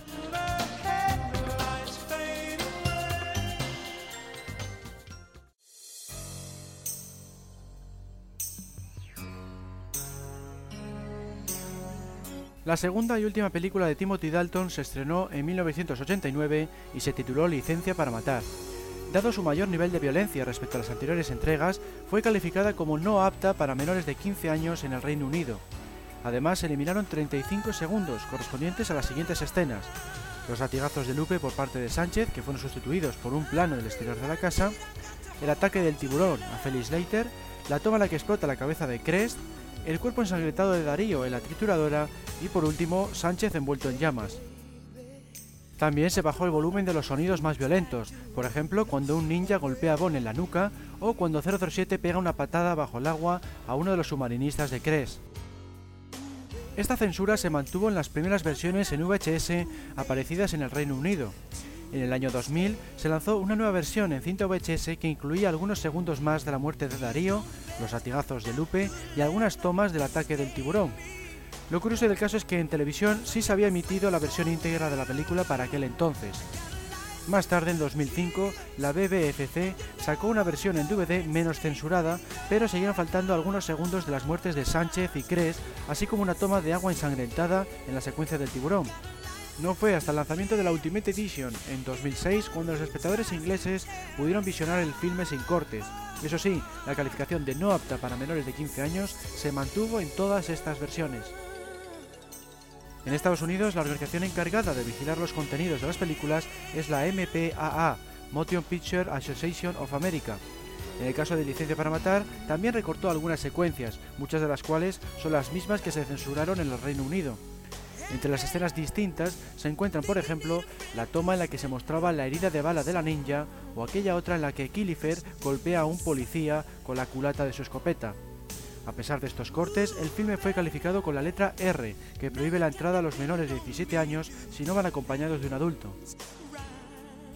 La segunda y última película de Timothy Dalton se estrenó en 1989 y se tituló Licencia para Matar. Dado su mayor nivel de violencia respecto a las anteriores entregas, fue calificada como no apta para menores de 15 años en el Reino Unido. Además, se eliminaron 35 segundos correspondientes a las siguientes escenas. Los latigazos de Lupe por parte de Sánchez, que fueron sustituidos por un plano del exterior de la casa, el ataque del tiburón a Felix Leiter, la toma en la que explota la cabeza de Crest, el cuerpo ensangrentado de Darío en la trituradora y por último Sánchez envuelto en llamas. También se bajó el volumen de los sonidos más violentos, por ejemplo cuando un ninja golpea a Bond en la nuca o cuando 007 pega una patada bajo el agua a uno de los submarinistas de Cres. Esta censura se mantuvo en las primeras versiones en VHS aparecidas en el Reino Unido. En el año 2000 se lanzó una nueva versión en cinta VHS que incluía algunos segundos más de la muerte de Darío, los latigazos de Lupe y algunas tomas del ataque del tiburón. Lo curioso del caso es que en televisión sí se había emitido la versión íntegra de la película para aquel entonces. Más tarde, en 2005, la BBFC sacó una versión en DVD menos censurada, pero seguían faltando algunos segundos de las muertes de Sánchez y Cres, así como una toma de agua ensangrentada en la secuencia del tiburón. No fue hasta el lanzamiento de la Ultimate Edition en 2006 cuando los espectadores ingleses pudieron visionar el filme sin cortes. Eso sí, la calificación de no apta para menores de 15 años se mantuvo en todas estas versiones. En Estados Unidos, la organización encargada de vigilar los contenidos de las películas es la MPAA, Motion Picture Association of America. En el caso de Licencia para Matar, también recortó algunas secuencias, muchas de las cuales son las mismas que se censuraron en el Reino Unido. Entre las escenas distintas se encuentran, por ejemplo, la toma en la que se mostraba la herida de bala de la ninja o aquella otra en la que Killifer golpea a un policía con la culata de su escopeta. A pesar de estos cortes, el filme fue calificado con la letra R, que prohíbe la entrada a los menores de 17 años si no van acompañados de un adulto.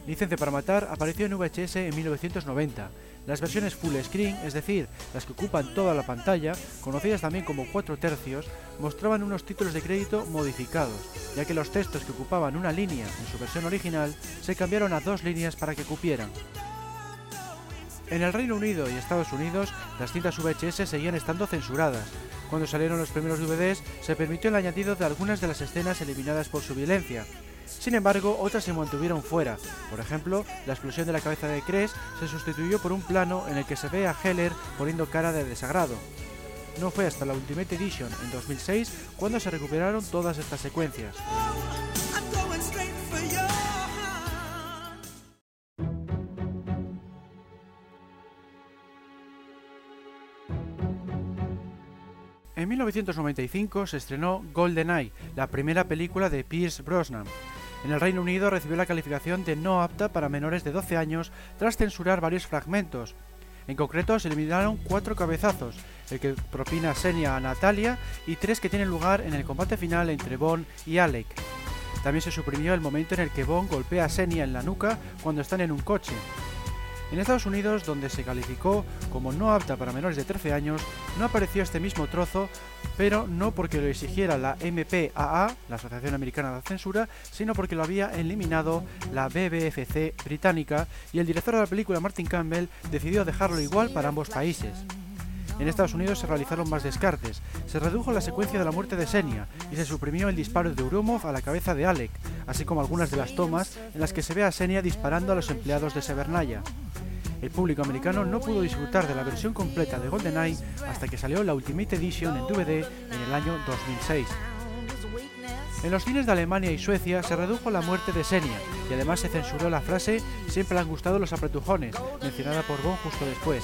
Licencia para Matar apareció en VHS en 1990. Las versiones full screen, es decir, las que ocupan toda la pantalla, conocidas también como 4 tercios, mostraban unos títulos de crédito modificados, ya que los textos que ocupaban una línea en su versión original se cambiaron a dos líneas para que cupieran. En el Reino Unido y Estados Unidos, las cintas VHS seguían estando censuradas. Cuando salieron los primeros DVDs, se permitió el añadido de algunas de las escenas eliminadas por su violencia. Sin embargo, otras se mantuvieron fuera. Por ejemplo, la explosión de la cabeza de Cres se sustituyó por un plano en el que se ve a Heller poniendo cara de desagrado. No fue hasta la Ultimate Edition en 2006 cuando se recuperaron todas estas secuencias. 1995 se estrenó GoldenEye, la primera película de Pierce Brosnan. En el Reino Unido recibió la calificación de no apta para menores de 12 años tras censurar varios fragmentos. En concreto, se eliminaron cuatro cabezazos, el que propina Senia a Natalia y tres que tienen lugar en el combate final entre Bond y Alec. También se suprimió el momento en el que Bond golpea a Senia en la nuca cuando están en un coche. En Estados Unidos, donde se calificó como no apta para menores de 13 años, no apareció este mismo trozo, pero no porque lo exigiera la MPAA, la Asociación Americana de Censura, sino porque lo había eliminado la BBFC británica y el director de la película, Martin Campbell, decidió dejarlo igual para ambos países. En Estados Unidos se realizaron más descartes, se redujo la secuencia de la muerte de Senia y se suprimió el disparo de Urumov a la cabeza de Alec, así como algunas de las tomas en las que se ve a Senia disparando a los empleados de Severnaya. El público americano no pudo disfrutar de la versión completa de GoldenEye hasta que salió la Ultimate Edition en DVD en el año 2006. En los cines de Alemania y Suecia se redujo la muerte de Senia y además se censuró la frase Siempre le han gustado los apretujones, mencionada por Bond justo después.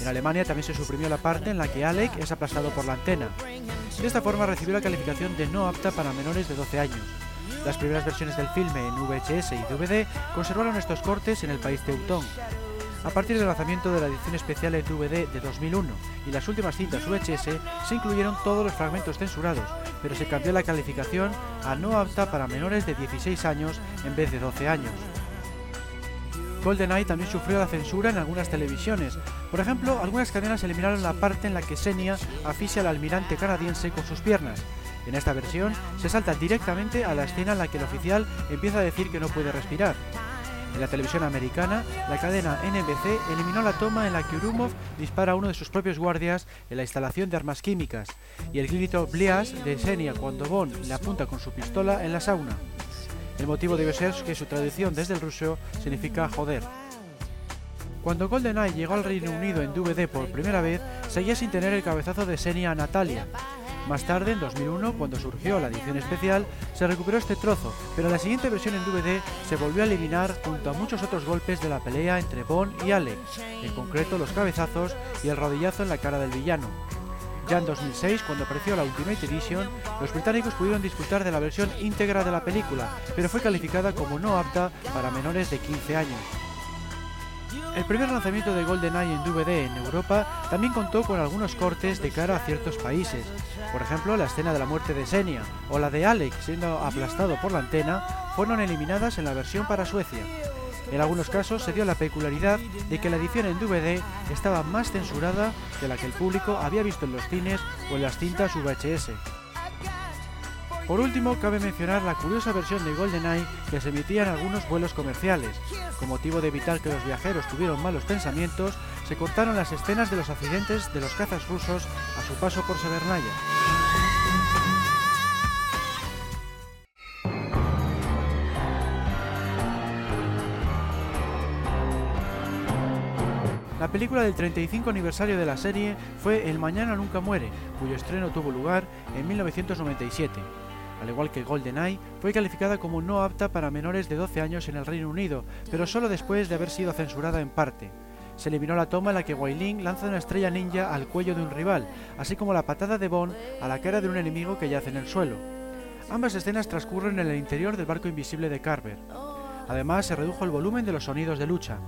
En Alemania también se suprimió la parte en la que Alec es aplastado por la antena. De esta forma recibió la calificación de no apta para menores de 12 años. Las primeras versiones del filme en VHS y DVD conservaron estos cortes en el país teutón. A partir del lanzamiento de la edición especial en DVD de 2001 y las últimas cintas VHS se incluyeron todos los fragmentos censurados, pero se cambió la calificación a no apta para menores de 16 años en vez de 12 años. GoldenEye también sufrió la censura en algunas televisiones. Por ejemplo, algunas cadenas eliminaron la parte en la que Senia asfixia al almirante canadiense con sus piernas. En esta versión se salta directamente a la escena en la que el oficial empieza a decir que no puede respirar. En la televisión americana, la cadena NBC eliminó la toma en la que Urumov dispara a uno de sus propios guardias en la instalación de armas químicas y el grito Blias de Senia cuando Bond le apunta con su pistola en la sauna. El motivo debe ser que su traducción desde el ruso significa joder. Cuando GoldenEye llegó al Reino Unido en DVD por primera vez, seguía sin tener el cabezazo de Senia Natalia. Más tarde, en 2001, cuando surgió la edición especial, se recuperó este trozo, pero la siguiente versión en DVD se volvió a eliminar junto a muchos otros golpes de la pelea entre Bond y Alex, en concreto los cabezazos y el rodillazo en la cara del villano. Ya en 2006, cuando apareció la Ultimate Edition, los británicos pudieron disfrutar de la versión íntegra de la película, pero fue calificada como no apta para menores de 15 años. El primer lanzamiento de GoldenEye en DVD en Europa también contó con algunos cortes de cara a ciertos países. Por ejemplo, la escena de la muerte de Senia o la de Alex siendo aplastado por la antena fueron eliminadas en la versión para Suecia. En algunos casos se dio la peculiaridad de que la edición en DVD estaba más censurada que la que el público había visto en los cines o en las cintas VHS. Por último, cabe mencionar la curiosa versión de GoldenEye que se emitía en algunos vuelos comerciales. Con motivo de evitar que los viajeros tuvieran malos pensamientos, se cortaron las escenas de los accidentes de los cazas rusos a su paso por Severnaya. La película del 35 aniversario de la serie fue El Mañana Nunca Muere, cuyo estreno tuvo lugar en 1997. Al igual que GoldenEye, fue calificada como no apta para menores de 12 años en el Reino Unido, pero solo después de haber sido censurada en parte. Se eliminó la toma en la que Wai lanza una estrella ninja al cuello de un rival, así como la patada de Bond a la cara de un enemigo que yace en el suelo. Ambas escenas transcurren en el interior del barco invisible de Carver. Además, se redujo el volumen de los sonidos de lucha.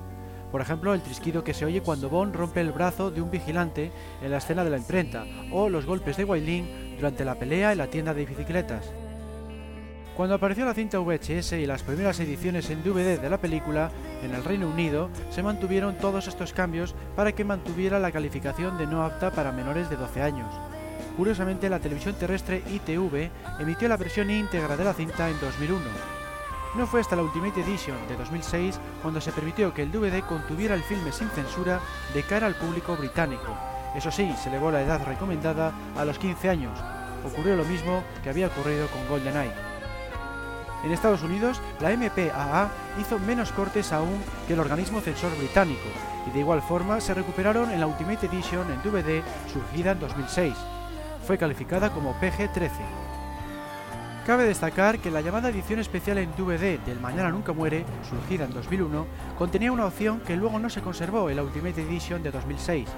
Por ejemplo, el trisquido que se oye cuando Bond rompe el brazo de un vigilante en la escena de la imprenta, o los golpes de Wai durante la pelea en la tienda de bicicletas. Cuando apareció la cinta VHS y las primeras ediciones en DVD de la película, en el Reino Unido se mantuvieron todos estos cambios para que mantuviera la calificación de no apta para menores de 12 años. Curiosamente, la televisión terrestre ITV emitió la versión íntegra de la cinta en 2001. No fue hasta la Ultimate Edition de 2006 cuando se permitió que el DVD contuviera el filme sin censura de cara al público británico. Eso sí, se elevó la edad recomendada a los 15 años. Ocurrió lo mismo que había ocurrido con GoldenEye. En Estados Unidos, la MPAA hizo menos cortes aún que el organismo censor británico, y de igual forma se recuperaron en la Ultimate Edition en DVD surgida en 2006. Fue calificada como PG-13. Cabe destacar que la llamada edición especial en DVD del Mañana Nunca Muere, surgida en 2001, contenía una opción que luego no se conservó en la Ultimate Edition de 2006,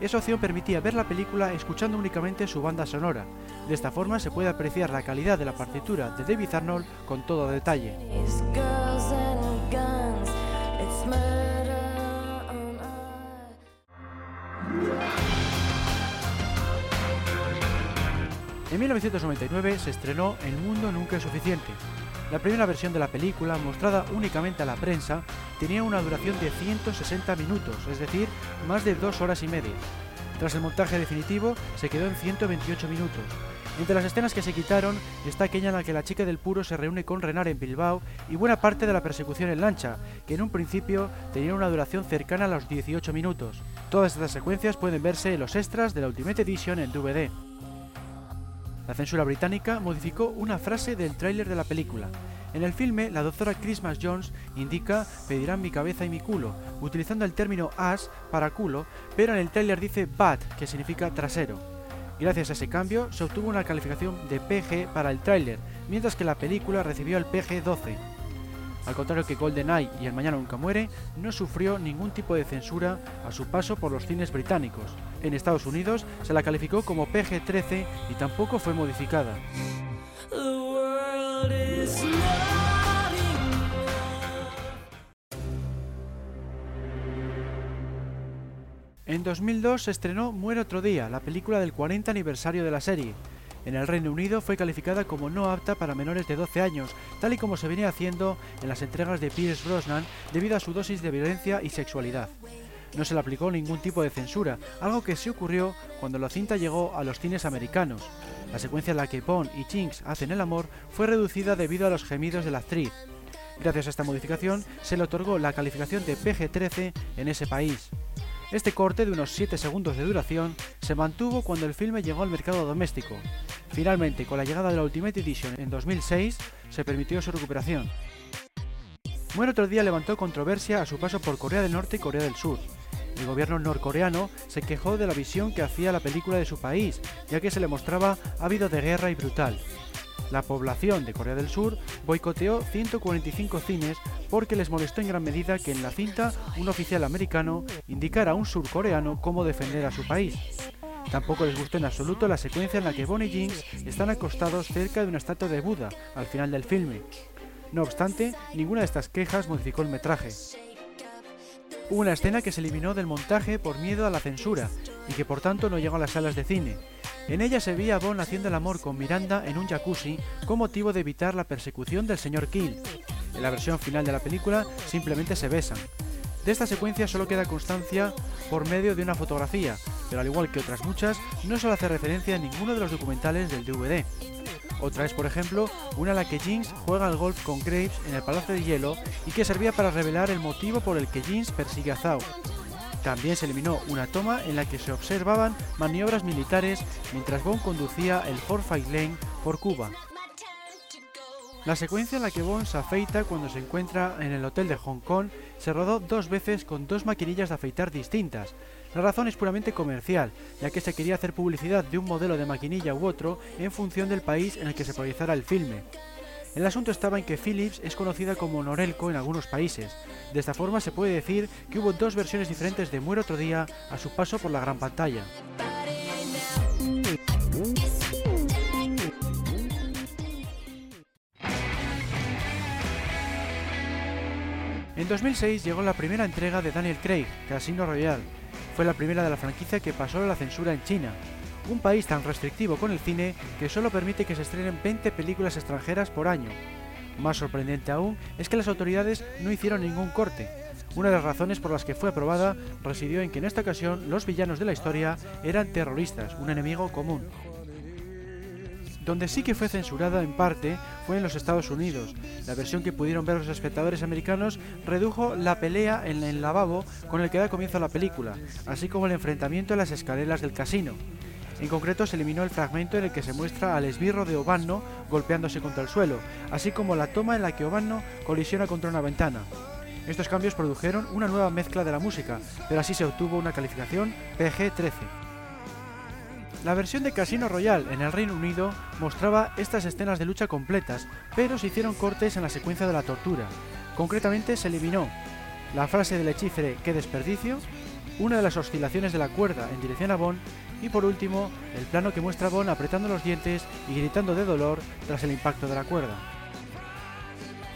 esa opción permitía ver la película escuchando únicamente su banda sonora. De esta forma se puede apreciar la calidad de la partitura de David Arnold con todo detalle. En 1999 se estrenó El mundo nunca es suficiente, la primera versión de la película, mostrada únicamente a la prensa, tenía una duración de 160 minutos, es decir, más de dos horas y media. Tras el montaje definitivo, se quedó en 128 minutos. Entre las escenas que se quitaron está aquella en la que la chica del puro se reúne con Renar en Bilbao y buena parte de la persecución en lancha, que en un principio tenía una duración cercana a los 18 minutos. Todas estas secuencias pueden verse en los extras de la Ultimate Edition en DVD. La censura británica modificó una frase del tráiler de la película. En el filme, la doctora Christmas Jones indica pedirán mi cabeza y mi culo, utilizando el término ass para culo, pero en el tráiler dice butt, que significa trasero. Gracias a ese cambio, se obtuvo una calificación de PG para el tráiler, mientras que la película recibió el PG-12. Al contrario que GoldenEye y El Mañana Nunca Muere, no sufrió ningún tipo de censura a su paso por los cines británicos. En Estados Unidos se la calificó como PG-13 y tampoco fue modificada. En 2002 se estrenó Muere otro día, la película del 40 aniversario de la serie. En el Reino Unido fue calificada como no apta para menores de 12 años, tal y como se venía haciendo en las entregas de Pierce Brosnan debido a su dosis de violencia y sexualidad. No se le aplicó ningún tipo de censura, algo que sí ocurrió cuando la cinta llegó a los cines americanos. La secuencia en la que Bond y Jinx hacen el amor fue reducida debido a los gemidos de la actriz. Gracias a esta modificación se le otorgó la calificación de PG-13 en ese país. Este corte de unos 7 segundos de duración se mantuvo cuando el filme llegó al mercado doméstico. Finalmente, con la llegada de la Ultimate Edition en 2006, se permitió su recuperación. Muere otro día levantó controversia a su paso por Corea del Norte y Corea del Sur. El gobierno norcoreano se quejó de la visión que hacía la película de su país, ya que se le mostraba ávido de guerra y brutal. La población de Corea del Sur boicoteó 145 cines porque les molestó en gran medida que en la cinta un oficial americano indicara a un surcoreano cómo defender a su país. Tampoco les gustó en absoluto la secuencia en la que Bonnie y Jinx están acostados cerca de una estatua de Buda al final del filme. No obstante, ninguna de estas quejas modificó el metraje. Una escena que se eliminó del montaje por miedo a la censura y que por tanto no llegó a las salas de cine. En ella se veía a Bond haciendo el amor con Miranda en un jacuzzi con motivo de evitar la persecución del señor Kill. En la versión final de la película simplemente se besan. De esta secuencia solo queda constancia por medio de una fotografía, pero al igual que otras muchas, no se hace referencia a ninguno de los documentales del DVD. Otra es, por ejemplo, una en la que Jinx juega al golf con Graves en el Palacio de Hielo y que servía para revelar el motivo por el que Jinx persigue a Zhao. También se eliminó una toma en la que se observaban maniobras militares mientras Bond conducía el Fight Lane por Cuba. La secuencia en la que Bond se afeita cuando se encuentra en el hotel de Hong Kong se rodó dos veces con dos maquinillas de afeitar distintas, la razón es puramente comercial, ya que se quería hacer publicidad de un modelo de maquinilla u otro en función del país en el que se proyectara el filme. El asunto estaba en que Philips es conocida como Norelco en algunos países. De esta forma se puede decir que hubo dos versiones diferentes de Muere otro día a su paso por la gran pantalla. En 2006 llegó la primera entrega de Daniel Craig, Casino Royale, fue la primera de la franquicia que pasó la censura en China, un país tan restrictivo con el cine que solo permite que se estrenen 20 películas extranjeras por año. Más sorprendente aún es que las autoridades no hicieron ningún corte. Una de las razones por las que fue aprobada residió en que en esta ocasión los villanos de la historia eran terroristas, un enemigo común. Donde sí que fue censurada en parte fue en los Estados Unidos. La versión que pudieron ver los espectadores americanos redujo la pelea en el lavabo con el que da comienzo la película, así como el enfrentamiento en las escaleras del casino. En concreto se eliminó el fragmento en el que se muestra al esbirro de Obanno golpeándose contra el suelo, así como la toma en la que Obanno colisiona contra una ventana. Estos cambios produjeron una nueva mezcla de la música, pero así se obtuvo una calificación PG-13. La versión de Casino Royale en el Reino Unido mostraba estas escenas de lucha completas, pero se hicieron cortes en la secuencia de la tortura. Concretamente se eliminó la frase del hechicere ¡qué desperdicio!, una de las oscilaciones de la cuerda en dirección a Bond y por último el plano que muestra a Bond apretando los dientes y gritando de dolor tras el impacto de la cuerda.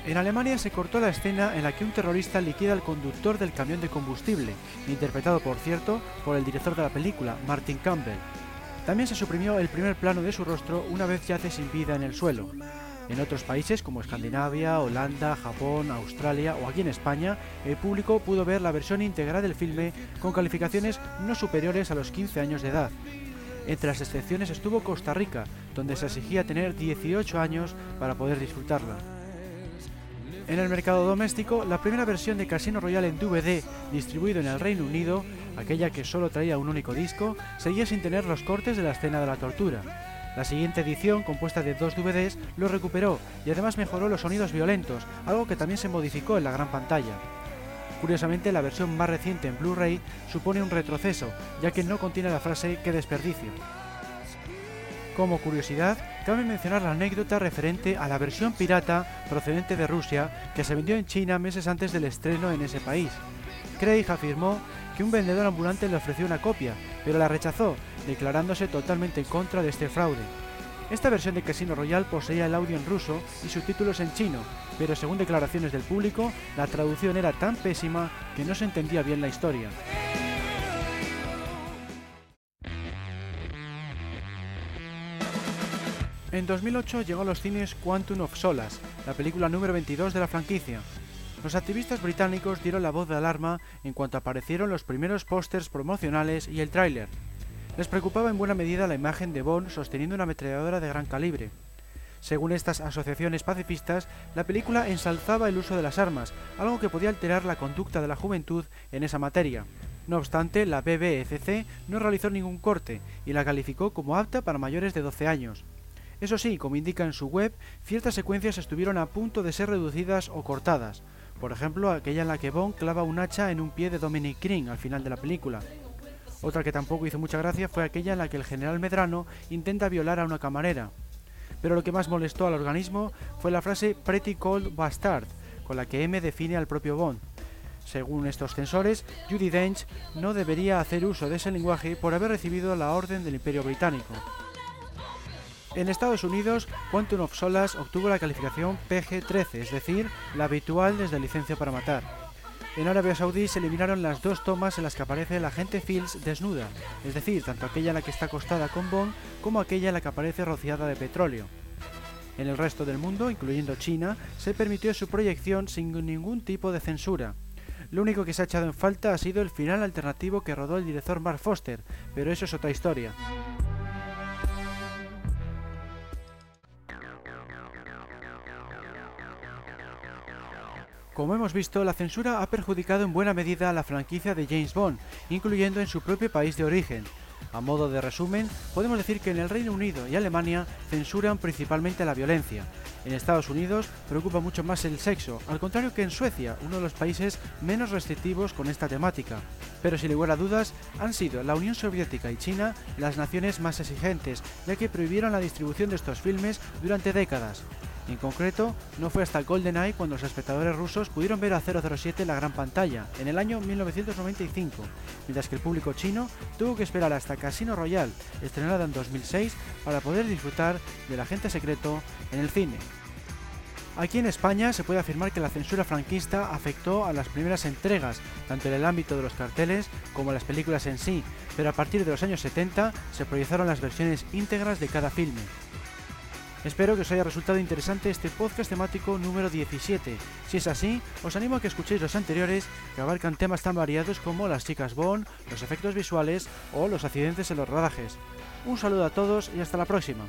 En Alemania se cortó la escena en la que un terrorista liquida al conductor del camión de combustible, interpretado por cierto por el director de la película, Martin Campbell, también se suprimió el primer plano de su rostro una vez yace sin vida en el suelo. En otros países como Escandinavia, Holanda, Japón, Australia o aquí en España, el público pudo ver la versión integral del filme con calificaciones no superiores a los 15 años de edad. Entre las excepciones estuvo Costa Rica, donde se exigía tener 18 años para poder disfrutarla. En el mercado doméstico, la primera versión de Casino Royale en DVD, distribuido en el Reino Unido, aquella que solo traía un único disco, seguía sin tener los cortes de la escena de la tortura. La siguiente edición, compuesta de dos DVDs, lo recuperó y además mejoró los sonidos violentos, algo que también se modificó en la gran pantalla. Curiosamente, la versión más reciente en Blu-ray supone un retroceso, ya que no contiene la frase ¡qué desperdicio! Como curiosidad, cabe mencionar la anécdota referente a la versión pirata procedente de Rusia que se vendió en China meses antes del estreno en ese país. Craig afirmó que un vendedor ambulante le ofreció una copia, pero la rechazó, declarándose totalmente en contra de este fraude. Esta versión de Casino Royale poseía el audio en ruso y subtítulos en chino, pero según declaraciones del público, la traducción era tan pésima que no se entendía bien la historia. En 2008 llegó a los cines Quantum of Solace, la película número 22 de la franquicia. Los activistas británicos dieron la voz de alarma en cuanto aparecieron los primeros pósters promocionales y el tráiler. Les preocupaba en buena medida la imagen de Bond sosteniendo una ametralladora de gran calibre. Según estas asociaciones pacifistas, la película ensalzaba el uso de las armas, algo que podía alterar la conducta de la juventud en esa materia. No obstante, la BBFC no realizó ningún corte y la calificó como apta para mayores de 12 años. Eso sí, como indica en su web, ciertas secuencias estuvieron a punto de ser reducidas o cortadas. Por ejemplo, aquella en la que Bond clava un hacha en un pie de Dominic Green al final de la película. Otra que tampoco hizo mucha gracia fue aquella en la que el general Medrano intenta violar a una camarera. Pero lo que más molestó al organismo fue la frase Pretty Cold Bastard, con la que M define al propio Bond. Según estos censores, Judy Dench no debería hacer uso de ese lenguaje por haber recibido la orden del Imperio Británico. En Estados Unidos, Quantum of Solace obtuvo la calificación PG-13, es decir, la habitual desde licencia para matar. En Arabia Saudí se eliminaron las dos tomas en las que aparece la agente Fields desnuda, es decir, tanto aquella la que está acostada con Bond como aquella la que aparece rociada de petróleo. En el resto del mundo, incluyendo China, se permitió su proyección sin ningún tipo de censura. Lo único que se ha echado en falta ha sido el final alternativo que rodó el director Mark Foster, pero eso es otra historia. Como hemos visto, la censura ha perjudicado en buena medida a la franquicia de James Bond, incluyendo en su propio país de origen. A modo de resumen, podemos decir que en el Reino Unido y Alemania censuran principalmente la violencia. En Estados Unidos preocupa mucho más el sexo, al contrario que en Suecia, uno de los países menos restrictivos con esta temática. Pero sin lugar a dudas, han sido la Unión Soviética y China las naciones más exigentes, ya que prohibieron la distribución de estos filmes durante décadas. En concreto, no fue hasta GoldenEye cuando los espectadores rusos pudieron ver a 007 en la gran pantalla, en el año 1995, mientras que el público chino tuvo que esperar hasta Casino Royale, estrenada en 2006, para poder disfrutar del agente secreto en el cine. Aquí en España se puede afirmar que la censura franquista afectó a las primeras entregas, tanto en el ámbito de los carteles como las películas en sí, pero a partir de los años 70 se proyectaron las versiones íntegras de cada filme. Espero que os haya resultado interesante este podcast temático número 17. Si es así, os animo a que escuchéis los anteriores que abarcan temas tan variados como las chicas Bond, los efectos visuales o los accidentes en los rodajes. Un saludo a todos y hasta la próxima.